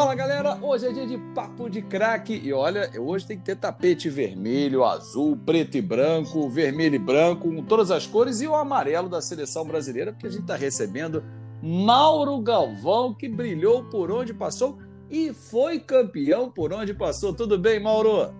Fala galera, hoje é dia de papo de craque e olha, hoje tem que ter tapete vermelho, azul, preto e branco, vermelho e branco, com todas as cores e o amarelo da seleção brasileira, porque a gente está recebendo Mauro Galvão, que brilhou por onde passou e foi campeão por onde passou. Tudo bem, Mauro?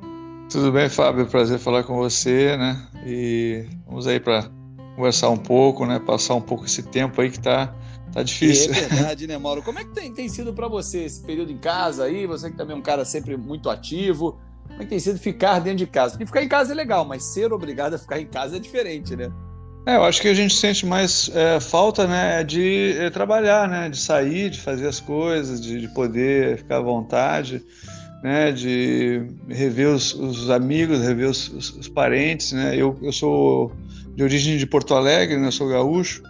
Tudo bem, Fábio. Prazer falar com você, né? E vamos aí para conversar um pouco, né? Passar um pouco esse tempo aí que está Tá difícil. É verdade, né, Mauro? Como é que tem, tem sido para você esse período em casa aí? Você que também é um cara sempre muito ativo. Como é que tem sido ficar dentro de casa? Porque ficar em casa é legal, mas ser obrigado a ficar em casa é diferente, né? É, eu acho que a gente sente mais é, falta, né, de é, trabalhar, né, de sair, de fazer as coisas, de, de poder ficar à vontade, né, de rever os, os amigos, rever os, os, os, parentes, né. Eu, eu sou de origem de Porto Alegre, né, sou gaúcho,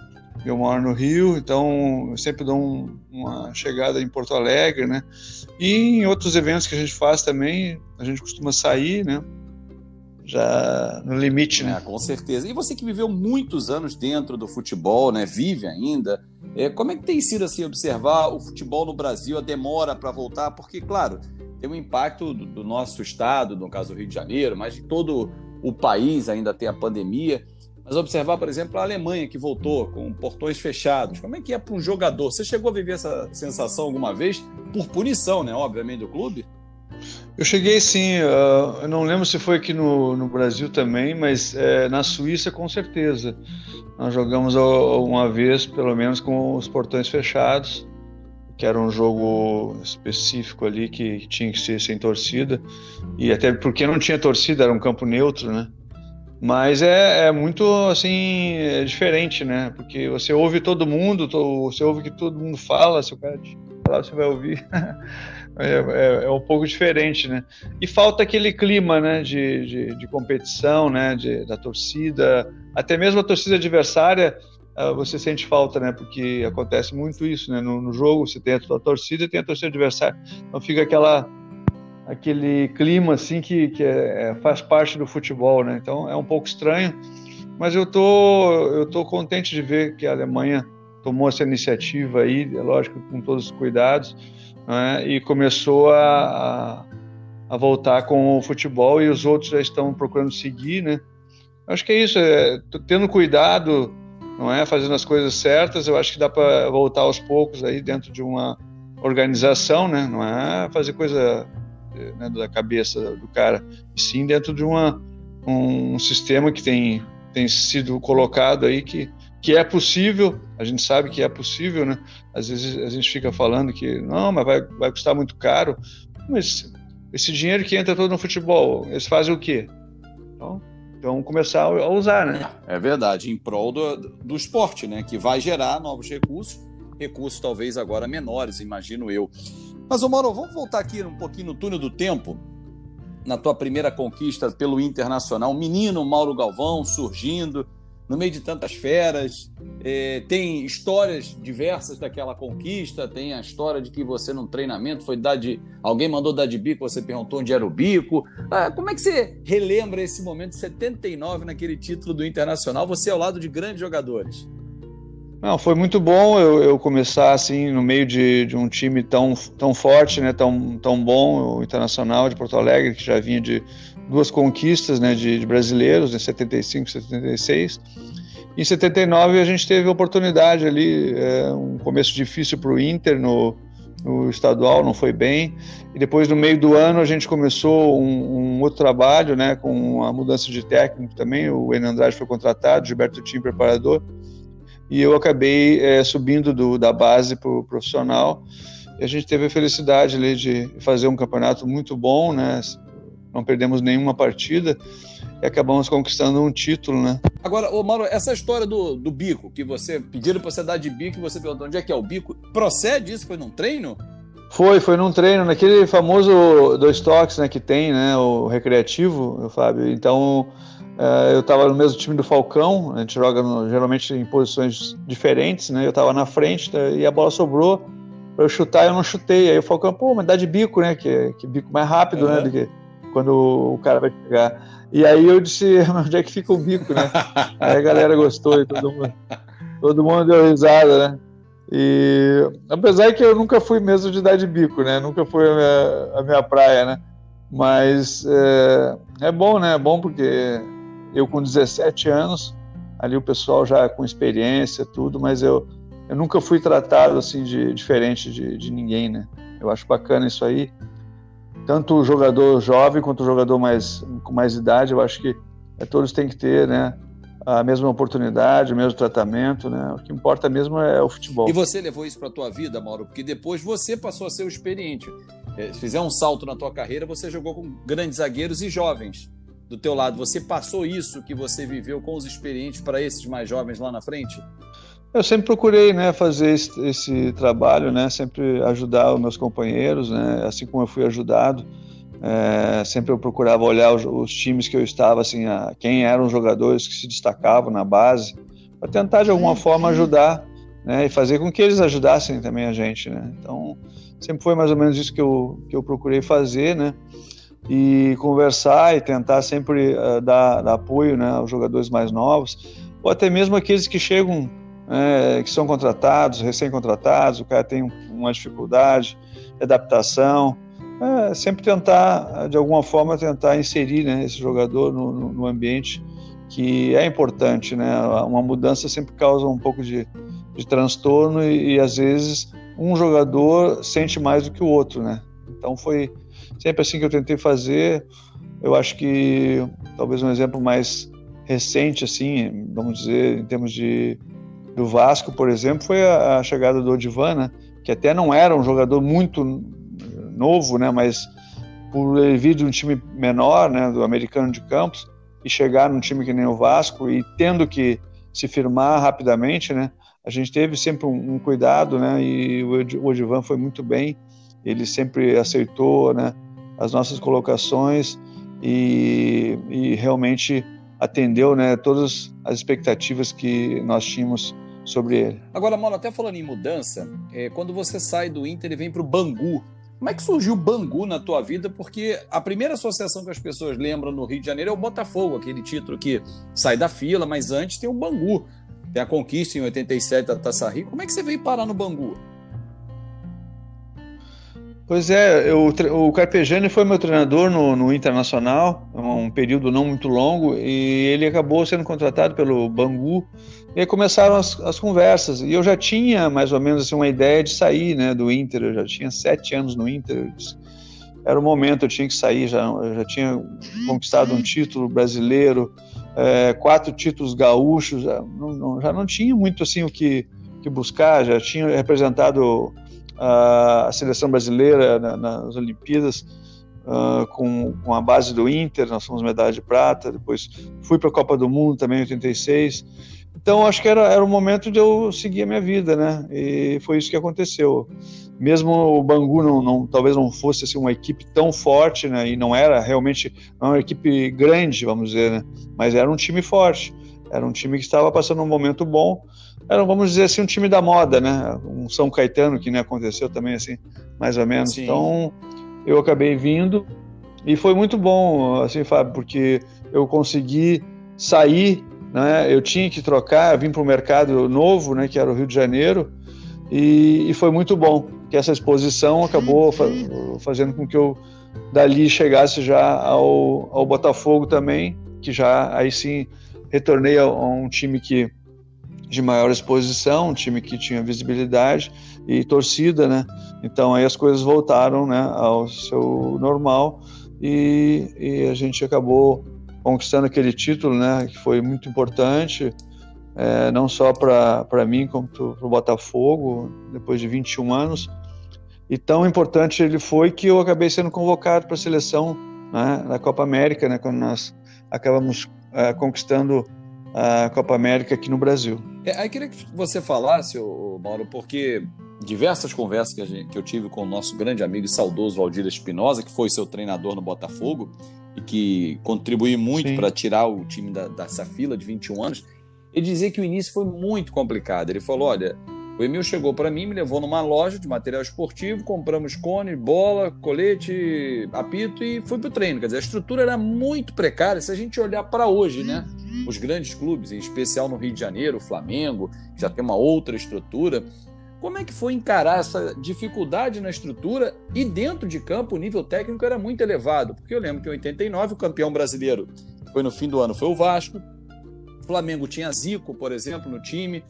eu moro no Rio, então eu sempre dou um, uma chegada em Porto Alegre, né? E em outros eventos que a gente faz também, a gente costuma sair, né? Já no limite, né? É, com certeza. E você que viveu muitos anos dentro do futebol, né? Vive ainda. É, como é que tem sido assim observar o futebol no Brasil, a demora para voltar? Porque, claro, tem um impacto do, do nosso estado, no caso do Rio de Janeiro, mas de todo o país ainda tem a pandemia. Mas observar, por exemplo, a Alemanha que voltou com portões fechados. Como é que é para um jogador? Você chegou a viver essa sensação alguma vez? Por punição, né? Obviamente, do clube? Eu cheguei sim, uh, eu não lembro se foi aqui no, no Brasil também, mas é, na Suíça com certeza. Nós jogamos uma vez, pelo menos, com os portões fechados, que era um jogo específico ali que tinha que ser sem torcida, e até porque não tinha torcida, era um campo neutro, né? Mas é, é, muito assim é diferente, né? Porque você ouve todo mundo, você ouve que todo mundo fala, se o cara te falar, você vai ouvir. é, é, é, um pouco diferente, né? E falta aquele clima, né? De, de, de competição, né? De, da torcida, até mesmo a torcida adversária, ah, você sente falta, né? Porque acontece muito isso, né? No, no jogo você tem a torcida e tem a torcida adversária, então fica aquela aquele clima assim que, que é, é, faz parte do futebol, né? Então é um pouco estranho, mas eu tô eu tô contente de ver que a Alemanha tomou essa iniciativa aí, é lógico com todos os cuidados, né? e começou a, a, voltar com o futebol e os outros já estão procurando seguir, né? Acho que é isso, é, tendo cuidado, não é, fazendo as coisas certas, eu acho que dá para voltar aos poucos aí dentro de uma organização, né? Não é fazer coisa né, da cabeça do cara, e sim dentro de uma, um sistema que tem, tem sido colocado aí que, que é possível, a gente sabe que é possível, né? Às vezes a gente fica falando que não, mas vai, vai custar muito caro, mas esse dinheiro que entra todo no futebol, eles fazem o quê? Então, então começar a usar, né? É verdade, em prol do, do esporte, né? Que vai gerar novos recursos, recursos talvez agora menores, imagino eu. Mas, Mauro, vamos voltar aqui um pouquinho no túnel do tempo, na tua primeira conquista pelo Internacional. Menino Mauro Galvão surgindo no meio de tantas feras. É, tem histórias diversas daquela conquista. Tem a história de que você, num treinamento, foi dar de. Alguém mandou dar de bico, você perguntou onde era o bico. Ah, como é que você relembra esse momento de 79 naquele título do Internacional? Você ao lado de grandes jogadores. Não, foi muito bom eu, eu começar assim no meio de, de, um time tão, tão forte, né, tão, tão bom, o Internacional de Porto Alegre, que já vinha de duas conquistas né, de, de brasileiros, em 75 e 76. Em 79 a gente teve a oportunidade ali, é, um começo difícil para o Inter no, no estadual, não foi bem. E depois, no meio do ano, a gente começou um, um outro trabalho, né, com a mudança de técnico também. O Enan Andrade foi contratado, Gilberto Tim, preparador e eu acabei é, subindo do, da base para o profissional. E a gente teve a felicidade ali de fazer um campeonato muito bom, né? Não perdemos nenhuma partida e acabamos conquistando um título, né? Agora, ô Mauro, essa história do, do bico, que você pediram para você dar de bico e você perguntou onde é que é o bico, procede isso? Foi num treino? Foi, foi num treino, naquele famoso dois toques né, que tem, né? O recreativo, Fábio. Então, Uh, eu estava no mesmo time do Falcão, a gente joga no, geralmente em posições diferentes, né? Eu estava na frente tá, e a bola sobrou para eu chutar, eu não chutei. Aí o Falcão, pô, mas dá de bico, né? Que, que bico mais rápido, uhum. né? Do que quando o cara vai pegar. E aí eu disse, onde é que fica o bico, né? aí a galera gostou e todo mundo, todo mundo deu risada, né? E apesar que eu nunca fui mesmo de dar de bico, né? Nunca foi a minha, a minha praia, né? Mas é, é bom, né? É bom porque eu com 17 anos, ali o pessoal já com experiência, tudo, mas eu, eu nunca fui tratado assim de diferente de, de ninguém, né? Eu acho bacana isso aí. Tanto o jogador jovem quanto o jogador mais, com mais idade, eu acho que é, todos têm que ter, né? a mesma oportunidade, o mesmo tratamento, né? O que importa mesmo é o futebol. E você levou isso para a tua vida, Mauro? Porque depois você passou a ser o experiente. É, se fizer um salto na tua carreira, você jogou com grandes zagueiros e jovens do teu lado. Você passou isso que você viveu com os experientes para esses mais jovens lá na frente? Eu sempre procurei, né, fazer esse, esse trabalho, né, sempre ajudar os meus companheiros, né, assim como eu fui ajudado. É, sempre eu procurava olhar os, os, times que eu estava, assim, a, quem eram os jogadores que se destacavam na base, para tentar de alguma forma ajudar, né, e fazer com que eles ajudassem também a gente, né. Então sempre foi mais ou menos isso que eu que eu procurei fazer, né, e conversar e tentar sempre uh, dar, dar, apoio, né, aos jogadores mais novos, ou até mesmo aqueles que chegam, é, que são contratados, recém-contratados, o cara tem uma dificuldade de adaptação é, sempre tentar, de alguma forma, tentar inserir né, esse jogador no, no, ambiente que é importante, né? Uma mudança sempre causa um pouco de, de transtorno e, e, às vezes um jogador sente mais do que o outro, né? Então foi sempre assim que eu tentei fazer. Eu acho que talvez um exemplo mais recente, assim, vamos dizer, em termos de do Vasco, por exemplo, foi a, a chegada do Odivan, né? Que até não era um jogador muito novo, né? Mas por ele vir de um time menor, né? Do americano de Campos e chegar num time que nem o Vasco e tendo que se firmar rapidamente, né? A gente teve sempre um, um cuidado, né? E o Odivan foi muito bem. Ele sempre aceitou, né? As nossas colocações e, e realmente atendeu, né? Todas as expectativas que nós tínhamos sobre ele. Agora, Mano, até falando em mudança, é, quando você sai do Inter e vem para o Bangu, como é que surgiu o Bangu na tua vida? Porque a primeira associação que as pessoas lembram no Rio de Janeiro é o Botafogo, aquele título que sai da fila, mas antes tem o Bangu. Tem a conquista em 87 da Taça Rio. Como é que você veio parar no Bangu? Pois é, eu, o Carpegiani foi meu treinador no, no, Internacional, um período não muito longo, e ele acabou sendo contratado pelo Bangu e aí começaram as, as, conversas. E eu já tinha mais ou menos assim, uma ideia de sair né, do Inter. Eu já tinha sete anos no Inter. Era o momento, eu tinha que sair. Já, eu já tinha conquistado um título brasileiro, é, quatro títulos gaúchos. Já não, já não tinha muito assim o que, que buscar. Já tinha representado a, seleção brasileira na, nas Olimpíadas. Uh, com, com a base do Inter, nós fomos medalha de prata, depois fui para a Copa do Mundo também em 86, então, acho que era, era o momento de eu seguir a minha vida, né? E foi isso que aconteceu. Mesmo o Bangu não, não talvez não fosse assim, uma equipe tão forte, né? E não era realmente uma equipe grande, vamos dizer, né? Mas era um time forte. Era um time que estava passando um momento bom. Era, vamos dizer assim, um time da moda, né? Um São Caetano que nem aconteceu também assim, mais ou menos. Sim. Então, eu acabei vindo e foi muito bom, assim, Fábio, porque eu consegui sair né? Eu tinha que trocar, vim para o mercado novo, né, que era o Rio de Janeiro, e, e foi muito bom, que essa exposição acabou fa fazendo com que eu dali chegasse já ao, ao Botafogo também, que já aí sim retornei a, a um time que de maior exposição, um time que tinha visibilidade e torcida, né? Então aí as coisas voltaram, né, ao seu normal e, e a gente acabou conquistando aquele título, né, que foi muito importante, é, não só para mim, como para o Botafogo, depois de 21 anos. E tão importante ele foi que eu acabei sendo convocado para a seleção né, da Copa América, né, quando nós acabamos é, conquistando a Copa América aqui no Brasil. É, aí queria que você falasse, Mauro, porque diversas conversas que, gente, que, eu tive com o nosso grande amigo e saudoso Valdir Espinosa, que foi seu treinador no Botafogo, e que contribuiu muito para tirar o time da, dessa fila de 21 anos, ele dizia que o início foi muito complicado. Ele falou: olha, o Emil chegou para mim, me levou numa loja de material esportivo, compramos cone, bola, colete, apito e fui para o treino. Quer dizer, a estrutura era muito precária. Se a gente olhar para hoje, né? Os grandes clubes, em especial no Rio de Janeiro, o Flamengo, já tem uma outra estrutura. Como é que foi encarar essa dificuldade na estrutura e dentro de campo o nível técnico era muito elevado? Porque eu lembro que em 89 o campeão brasileiro foi no fim do ano foi o Vasco, o Flamengo tinha Zico, por exemplo, no time.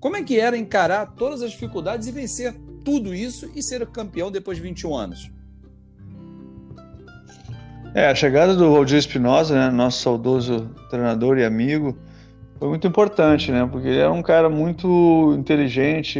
Como é que era encarar todas as dificuldades e vencer tudo isso e ser campeão depois de 21 anos? É, a chegada do Valdir Espinosa, né, nosso saudoso treinador e amigo, foi muito importante, né? Porque ele era um cara muito inteligente,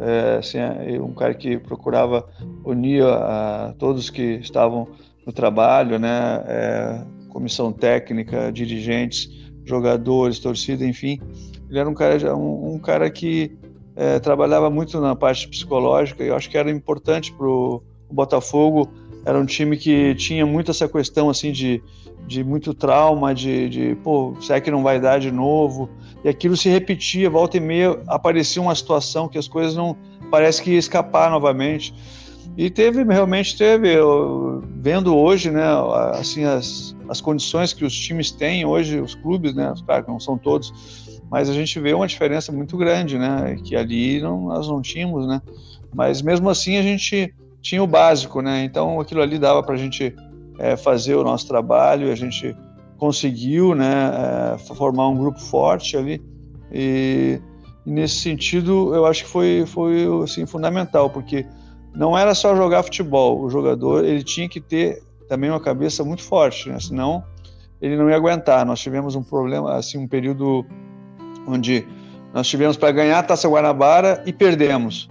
é, assim, é, um cara que procurava unir a, a todos que estavam no trabalho, né? É, comissão técnica, dirigentes, jogadores, torcida, enfim. Ele era um cara, um, um cara que é, trabalhava muito na parte psicológica e eu acho que era importante para o Botafogo. Era um time que tinha muito essa questão assim de de muito trauma, de, de pô, será que não vai dar de novo? E aquilo se repetia, volta e meia aparecia uma situação que as coisas não parece que ia escapar novamente. E teve, realmente teve, eu, vendo hoje, né, assim, as, as condições que os times têm hoje, os clubes, né, claro que não são todos, mas a gente vê uma diferença muito grande, né, que ali não, nós não tínhamos, né, mas mesmo assim a gente tinha o básico, né, então aquilo ali dava para a gente é, fazer o nosso trabalho, a gente conseguiu né, é, formar um grupo forte ali. E, e, nesse sentido eu acho que foi, foi assim, fundamental, porque não era só jogar futebol, o jogador ele tinha que ter também uma cabeça muito forte, né? senão ele não ia aguentar. Nós tivemos um problema, assim, um período onde nós tivemos para ganhar a Taça Guanabara e perdemos,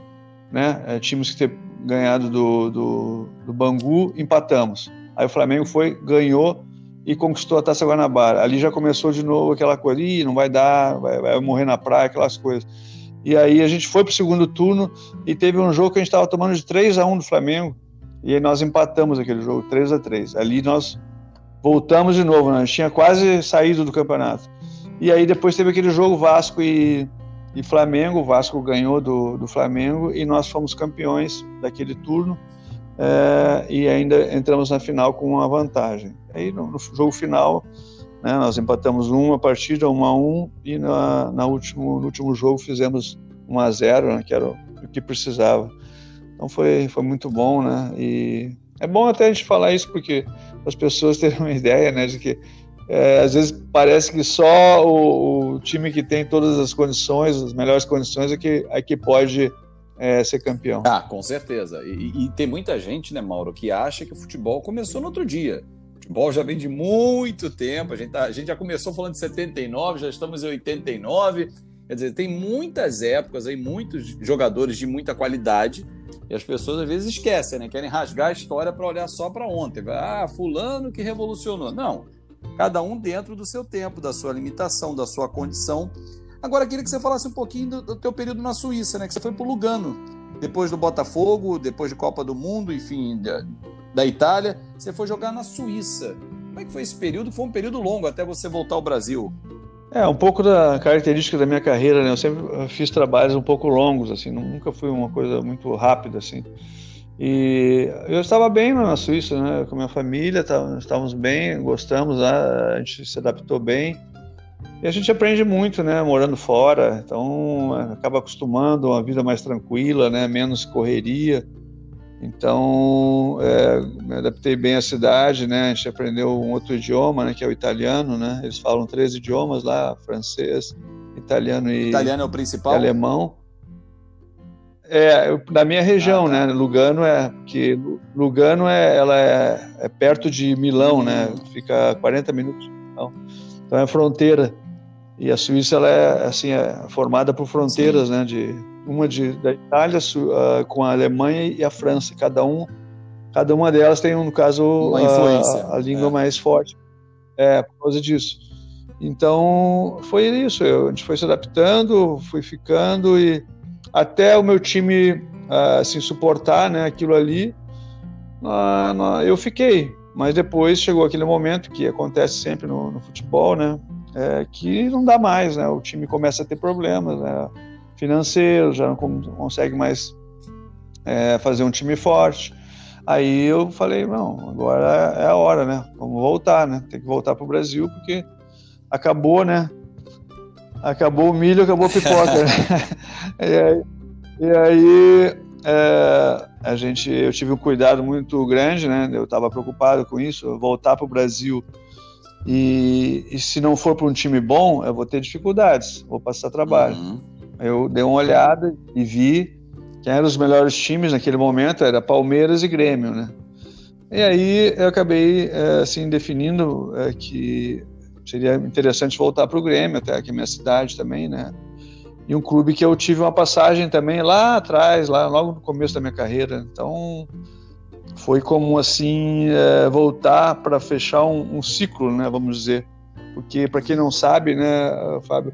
né? É, tínhamos que ter ganhado do, do, do Bangu, empatamos. Aí o Flamengo foi, ganhou e conquistou a Taça Guanabara. Ali já começou de novo aquela coisa, Ih, não vai dar, vai, vai morrer na praia, aquelas coisas. E aí a gente foi para o segundo turno e teve um jogo que a gente estava tomando de 3 a 1 do Flamengo e aí nós empatamos aquele jogo 3 a 3 Ali nós voltamos de novo, né? a gente tinha quase saído do campeonato. E aí depois teve aquele jogo Vasco e, e Flamengo, o Vasco ganhou do, do Flamengo e nós fomos campeões daquele turno é, e ainda entramos na final com uma vantagem. Aí no, no jogo final, né, nós empatamos uma partida, uma a um, e na, na último, no último jogo fizemos 1 a 0, né, que era o, o que precisava. Então foi, foi muito bom, né? E é bom até a gente falar isso porque as pessoas terem uma ideia, né, de que é, às vezes parece que só o, o, time que tem todas as condições, as melhores condições, é que, é que pode é, ser campeão. Ah, com certeza. E, e, tem muita gente, né, Mauro, que acha que o futebol começou no outro dia. O futebol já vem de muito tempo. A gente, tá, a gente já começou falando de 79, já estamos em 89. Quer dizer, tem muitas épocas aí, muitos jogadores de muita qualidade. E as pessoas às vezes esquecem, né? Querem rasgar a história para olhar só para ontem. Ah, fulano que revolucionou. Não. Cada um dentro do seu tempo, da sua limitação, da sua condição. Agora, queria que você falasse um pouquinho do, do teu período na Suíça, né? Que você foi para o Lugano, depois do Botafogo, depois de Copa do Mundo, enfim, da, da Itália. Você foi jogar na Suíça. Como é que foi esse período? Foi um período longo até você voltar ao Brasil. É, um pouco da característica da minha carreira, né? Eu sempre fiz trabalhos um pouco longos, assim, nunca fui uma coisa muito rápida, assim. E eu estava bem na Suíça, né? Com a minha família, tá, estávamos bem, gostamos, né? a gente se adaptou bem. E a gente aprende muito, né, morando fora, então acaba acostumando a uma vida mais tranquila, né, menos correria. Então, é, me adaptei bem à cidade, né, a gente aprendeu um outro idioma, né, que é o italiano, né, eles falam três idiomas lá, francês, italiano e, italiano é o principal? alemão. É, da minha região, ah, tá. né? Lugano é que Lugano é, ela é, é perto de Milão, né? Fica 40 minutos. Então, então é fronteira. E a Suíça ela é assim é formada por fronteiras, Sim. né? De uma de, da Itália uh, com a Alemanha e a França. Cada um, cada uma delas tem no caso a, a língua é. mais forte. É por causa disso. Então foi isso. Eu, a gente foi se adaptando, fui ficando e até o meu time assim suportar, né? Aquilo ali, uh, eu fiquei. Mas depois chegou aquele momento que acontece sempre no, no futebol, né? é, que não dá mais, né? O time começa a ter problemas né? financeiros, já não consegue mais é, fazer um time forte. Aí eu falei, não, agora é a hora, né? Vamos voltar, né? Tem que voltar para o Brasil porque acabou, né? Acabou o milho, acabou a pipoca. né? E aí é, a gente, eu tive um cuidado muito grande, né? Eu estava preocupado com isso, voltar para o Brasil e, e, se não for para um time bom, eu vou ter dificuldades, vou passar trabalho. Uhum. Eu dei uma olhada e vi quem eram os melhores times naquele momento, era Palmeiras e Grêmio, né? E aí eu acabei é, assim definindo é, que seria interessante voltar para o Grêmio, até aqui minha cidade também, né? E um clube que eu tive uma passagem também lá atrás, lá logo no começo da minha carreira. Então foi como assim é, voltar para fechar um, um, ciclo, né? Vamos dizer, porque para quem não sabe, né, Fábio,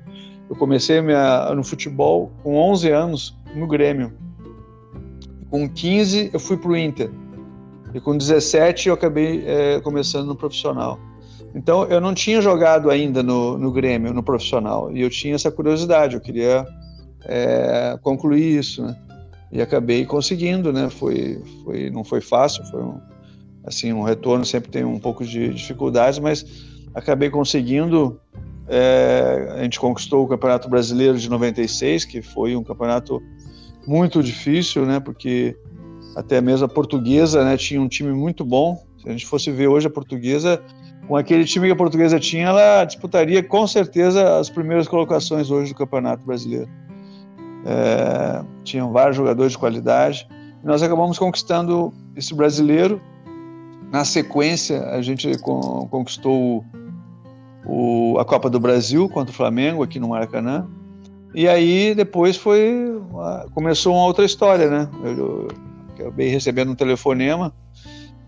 eu comecei minha, no futebol com 11 anos no Grêmio. Com 15 eu fui para o Inter e com 17 eu acabei é, começando no profissional. Então eu não tinha jogado ainda no, no Grêmio, no profissional, e eu tinha essa curiosidade, eu queria é, concluir isso, né? E acabei conseguindo, né? Foi, foi, não foi fácil, foi um, assim um retorno sempre tem um pouco de dificuldades, mas acabei conseguindo. É, a gente conquistou o Campeonato Brasileiro de 96, que foi um campeonato muito difícil, né? Porque até mesmo a Portuguesa, né? Tinha um time muito bom. Se a gente fosse ver hoje a Portuguesa com aquele time que a portuguesa tinha, ela disputaria com certeza as primeiras colocações hoje do Campeonato Brasileiro. É, tinham vários jogadores de qualidade. E nós acabamos conquistando esse brasileiro. Na sequência, a gente conquistou o, a Copa do Brasil contra o Flamengo aqui no Maracanã. E aí depois foi começou uma outra história, né? Eu, eu acabei recebendo um telefonema,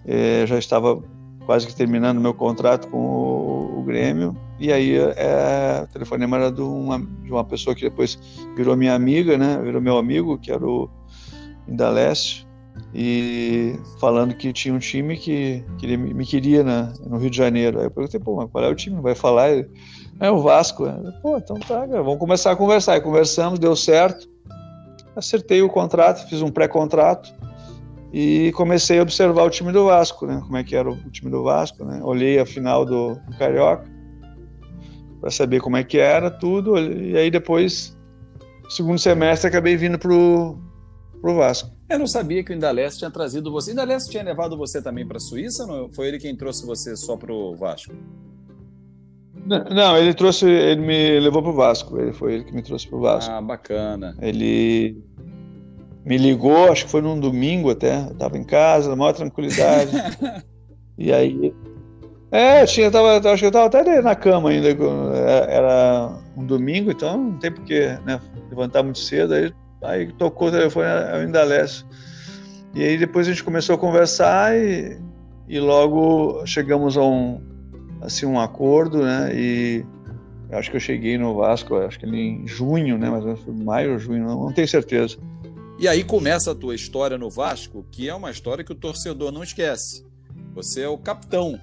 é, já estava quase que terminando meu contrato com o, o Grêmio. E aí é, o telefonema era de uma, de uma pessoa que depois virou minha amiga, né? Virou meu amigo, que era o Indaleste. E falando que tinha um time que, que me queria né, no Rio de Janeiro. Aí eu perguntei, pô, mas qual é o time? Vai falar? Ele, é o Vasco. Pô, então tá, cara, vamos começar a conversar. Aí conversamos, deu certo. Acertei o contrato, fiz um pré-contrato e comecei a observar o time do Vasco, né? Como é que era o time do Vasco, né? Olhei a final do, do Carioca para saber como é que era tudo e aí depois segundo semestre acabei vindo pro pro Vasco. Eu não sabia que o Indalés tinha trazido você. O Indalés tinha levado você também para a Suíça? Não? Foi ele quem trouxe você só pro Vasco? Não, não, ele trouxe, ele me levou pro Vasco. Ele foi ele que me trouxe pro Vasco. Ah, bacana. Ele me ligou, acho que foi num domingo até, eu tava em casa, na maior tranquilidade. e aí. É, tinha, tava, acho que eu tava até na cama ainda, era um domingo, então não tem porque né, levantar muito cedo, aí, aí tocou o telefone, eu ainda leço. E aí depois a gente começou a conversar e, e logo chegamos a um, assim, um acordo, né, e acho que eu cheguei no Vasco, acho que em junho, né, mas maio ou junho, não, não tenho certeza. E aí começa a tua história no Vasco, que é uma história que o torcedor não esquece. Você é o capitão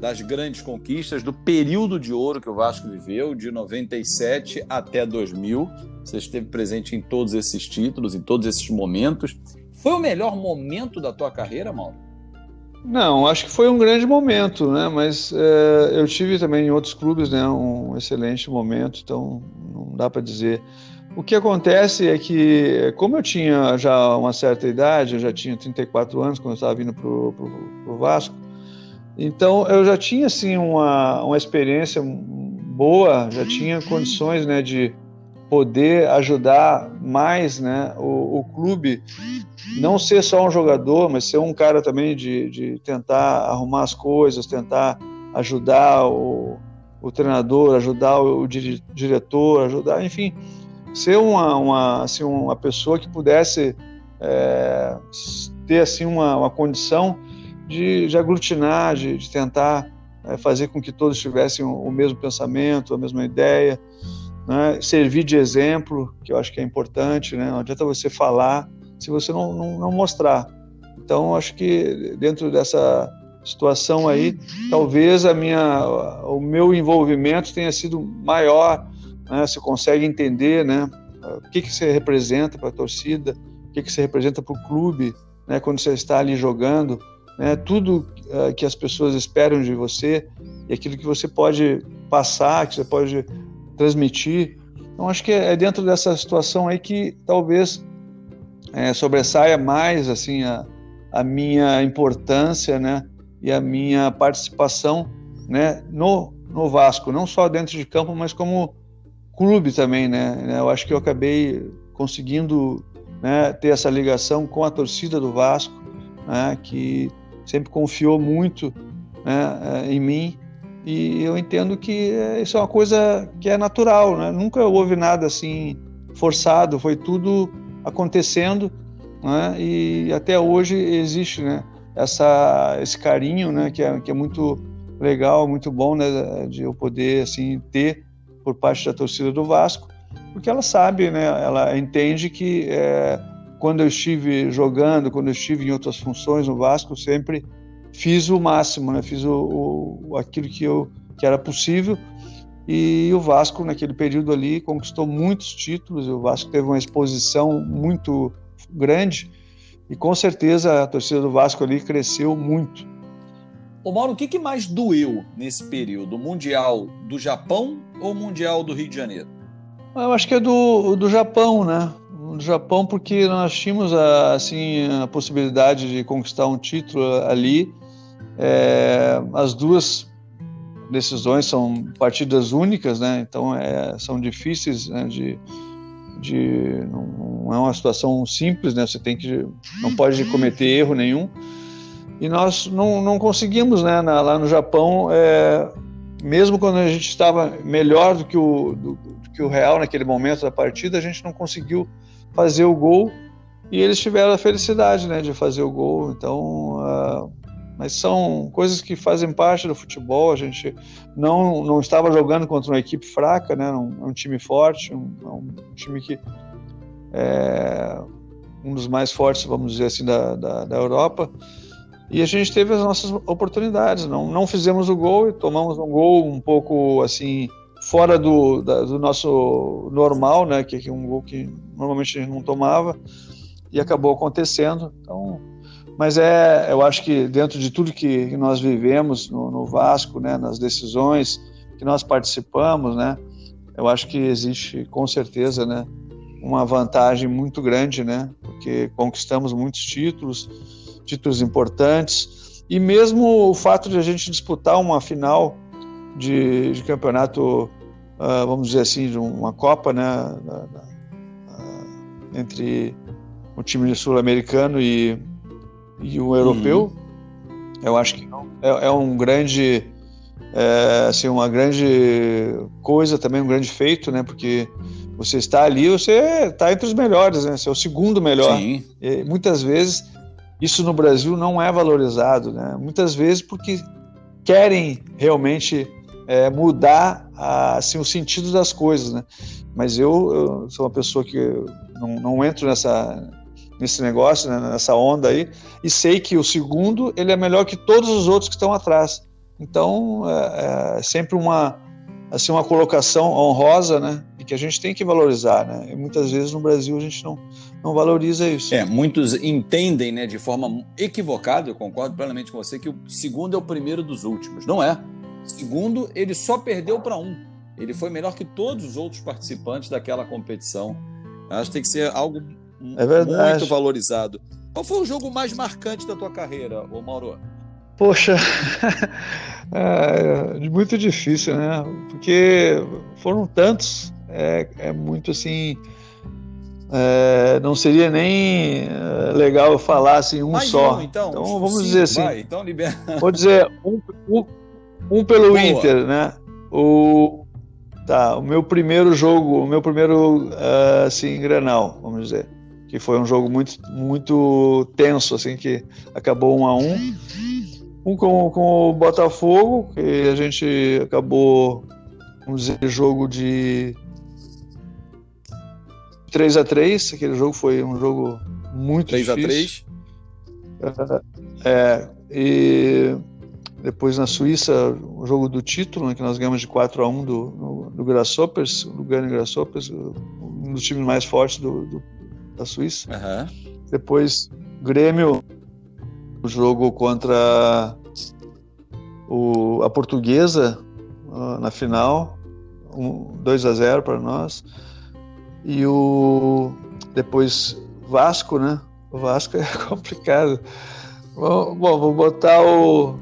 das grandes conquistas do período de ouro que o Vasco viveu, de 97 até 2000. Você esteve presente em todos esses títulos, em todos esses momentos. Foi o melhor momento da tua carreira, Mauro? Não, acho que foi um grande momento, né? Mas é, eu tive também em outros clubes, né? Um excelente momento, então não dá para dizer. O que acontece é que, como eu tinha já uma certa idade, eu já tinha 34 anos quando eu estava vindo para o Vasco, então eu já tinha assim uma, uma experiência boa, já tinha condições né, de poder ajudar mais né, o, o, clube, não ser só um jogador, mas ser um cara também de, de tentar arrumar as coisas, tentar ajudar o, o treinador, ajudar o, o diretor, ajudar, enfim, ser uma, uma, assim, uma pessoa que pudesse é, ter assim uma, uma condição de, de aglutinar, de, de tentar é, fazer com que todos tivessem o, o, mesmo pensamento, a mesma ideia, né? servir de exemplo, que eu acho que é importante, né? não adianta você falar se você não, não, não mostrar. Então, acho que dentro dessa situação aí, talvez a minha, o meu envolvimento tenha sido maior né? Você consegue entender, né? O que que você representa para a torcida, o que que você representa para o clube, né? Quando você está ali jogando, né? Tudo uh, que as pessoas esperam de você e aquilo que você pode passar, que você pode transmitir. Então acho que é dentro dessa situação aí que talvez é, sobressaia mais assim a, a minha importância, né, e a minha participação, né, no no Vasco, não só dentro de campo, mas como clube também, né? Eu acho que eu acabei conseguindo né, ter essa ligação com a torcida do Vasco, né, que sempre confiou muito né, em mim e eu entendo que isso é uma coisa que é natural, né? Nunca houve nada assim forçado, foi tudo acontecendo, né? E até hoje existe, né? Essa esse carinho, né? Que é que é muito legal, muito bom, né? De eu poder assim ter por parte da torcida do Vasco, porque ela sabe, né? Ela entende que é, quando eu estive jogando, quando eu estive em outras funções no Vasco, sempre fiz o máximo, né? Fiz o, o aquilo que eu que era possível e o Vasco naquele período ali conquistou muitos títulos. O Vasco teve uma exposição muito grande e com certeza a torcida do Vasco ali cresceu muito. Ô Mauro, o que, que mais doeu nesse período? O Mundial do Japão ou o Mundial do Rio de Janeiro? Eu acho que é do, do Japão, né? Do Japão porque nós tínhamos a, assim a possibilidade de conquistar um título ali. É, as duas decisões são partidas únicas, né? Então é, são difíceis né? de, de não, é uma situação simples, né? Você tem que não pode cometer erro nenhum e nós não, não conseguimos, né? Na, lá no Japão, é, mesmo quando a gente estava melhor do que o do, do que o Real naquele momento da partida, a gente não conseguiu fazer o gol e eles tiveram a felicidade, né? De fazer o gol. Então uh, mas são coisas que fazem parte do futebol. A gente não, não estava jogando contra uma equipe fraca, né? Um, um time forte, um, um, time que é um dos mais fortes, vamos dizer assim, da, da, da Europa. E a gente teve as nossas oportunidades. Não, não fizemos o gol e tomamos um gol um pouco assim fora do, da, do nosso normal, né? Que é um gol que normalmente a gente não tomava e acabou acontecendo. Então mas é, eu acho que dentro de tudo que, nós vivemos no, no, Vasco, né, nas decisões que nós participamos, né, eu acho que existe com certeza, né, uma vantagem muito grande, né, porque conquistamos muitos títulos, títulos importantes, e mesmo o fato de a gente disputar uma final de, de campeonato, uh, vamos dizer assim, de uma Copa, né, da, da, uh, entre o time sul-americano e e o europeu, uhum. eu acho que é, é um grande, é, assim, uma grande coisa também, um grande feito, né? Porque você está ali, você está entre os melhores, né? Você é o segundo melhor. Sim. E, muitas vezes isso no Brasil não é valorizado, né? Muitas vezes porque querem realmente é, mudar a, assim, o sentido das coisas, né? Mas eu, eu sou uma pessoa que não, não entro nessa nesse negócio, né, nessa onda aí, e sei que o segundo ele é melhor que todos os outros que estão atrás. Então é, é sempre uma assim uma colocação honrosa, né, e que a gente tem que valorizar, né. E muitas vezes no Brasil a gente não não valoriza isso. É, muitos entendem, né, de forma equivocada. Eu concordo plenamente com você que o segundo é o primeiro dos últimos. Não é. Segundo, ele só perdeu para um. Ele foi melhor que todos os outros participantes daquela competição. Acho que tem que ser algo é. Muito valorizado. Qual foi o jogo mais marcante da tua carreira, ô Mauro? Poxa, é muito difícil, né? Porque foram tantos, é, é muito assim. É, não seria nem é, legal eu falar assim um mais só. Um, então. então vamos Sim, dizer assim. Vai, então libera. Vou dizer um, um, um pelo Boa. Inter, né? O, tá, o meu primeiro jogo, o meu primeiro uh, assim, Granal, vamos dizer que foi um jogo muito, muito tenso, assim, que acabou um a um. Um com, com o Botafogo, que a gente acabou, vamos dizer, jogo de 3 a 3 Aquele jogo foi um jogo muito 3 difícil. 3 a 3 É, e depois na Suíça, o jogo do título, né, que nós ganhamos de 4 a 1 do, do, do Grasshoppers, do Gane Grasshoppers, um dos times mais fortes do, do da Suíça. Uhum. Depois, Grêmio, o jogo contra o, a Portuguesa uh, na final, um, 2 a 0 para nós. E o depois Vasco, né? O Vasco é complicado. Bom, bom vou botar o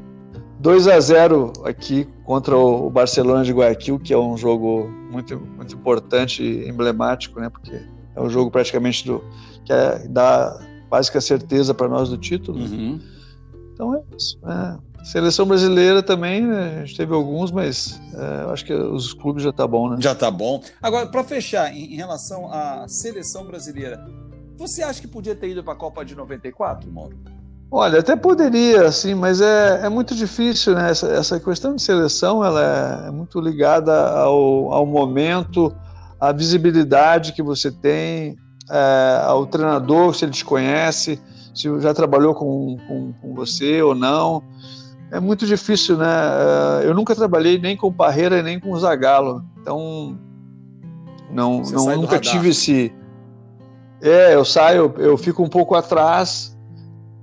2 a 0 aqui contra o Barcelona de Guayaquil, que é um jogo muito, muito importante e emblemático, né? Porque é um jogo praticamente do que é, dá quase que a certeza para nós do título. Uhum. Então é isso. Né? Seleção brasileira também, né? a gente teve alguns, mas é, acho que os clubes já tá bom, né? Já tá bom. Agora, para fechar, em, em, relação à seleção brasileira, você acha que podia ter ido para a Copa de 94, Mauro? Olha, até poderia, assim, mas é, é muito difícil, né? Essa, essa questão de seleção, ela é, é muito ligada ao, ao momento, à visibilidade que você tem, é, ao treinador, se ele te conhece, se já trabalhou com, com, com você ou não é muito difícil, né? É, eu nunca trabalhei nem com Parreira nem com Zagallo, então não, não nunca tive esse. É, eu saio, eu fico um pouco atrás,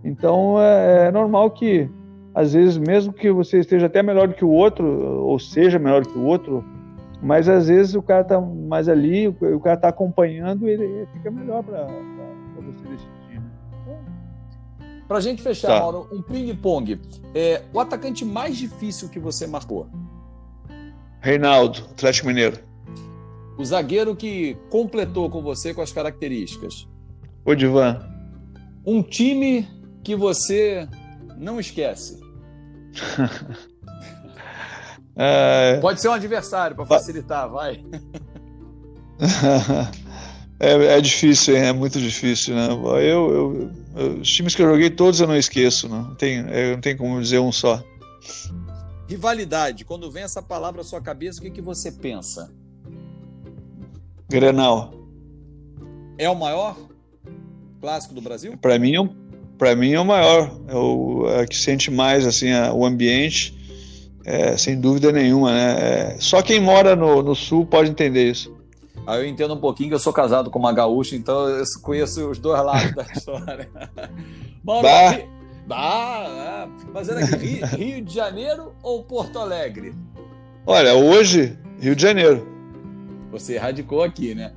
então é, é, normal que às vezes mesmo que você esteja até melhor do que o outro ou seja melhor que o outro, mas às vezes o cara tá mais ali, o cara tá acompanhando, ele fica melhor para você decidir. Para a gente fechar, tá. Mauro, um ping-pong. É, o atacante mais difícil que você marcou? Reinaldo, Atlético Mineiro. O zagueiro que completou com você com as características? Odivan. Um time que você não esquece? é... Pode ser um adversário para facilitar, vai. É, é, difícil, é muito difícil, né? Eu, eu, os times que eu joguei todos eu não esqueço, né? não tem, não tem como dizer um só. Rivalidade, quando vem essa palavra à sua cabeça, o que, que você pensa? Grenal. É o maior clássico do Brasil? Para mim, é para mim é o maior, é o é que sente mais assim a, o ambiente, é, sem dúvida nenhuma, né? É, só quem mora no, no sul pode entender isso. Aí eu entendo um pouquinho que eu sou casado com uma gaúcha, então eu conheço os dois lados da história. Mauro, bah. bah, mas era aqui, Rio, Rio de Janeiro ou Porto Alegre? Olha, hoje, Rio de Janeiro. Você radicou aqui, né?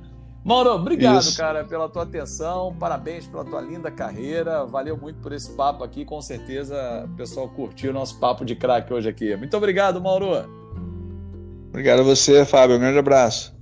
Mauro, obrigado, Isso. cara, pela tua atenção. Parabéns pela tua linda carreira. Valeu muito por esse papo aqui. Com certeza o pessoal curtiu o nosso papo de craque hoje aqui. Muito obrigado, Mauro. Obrigado a você, Fábio. Um grande abraço.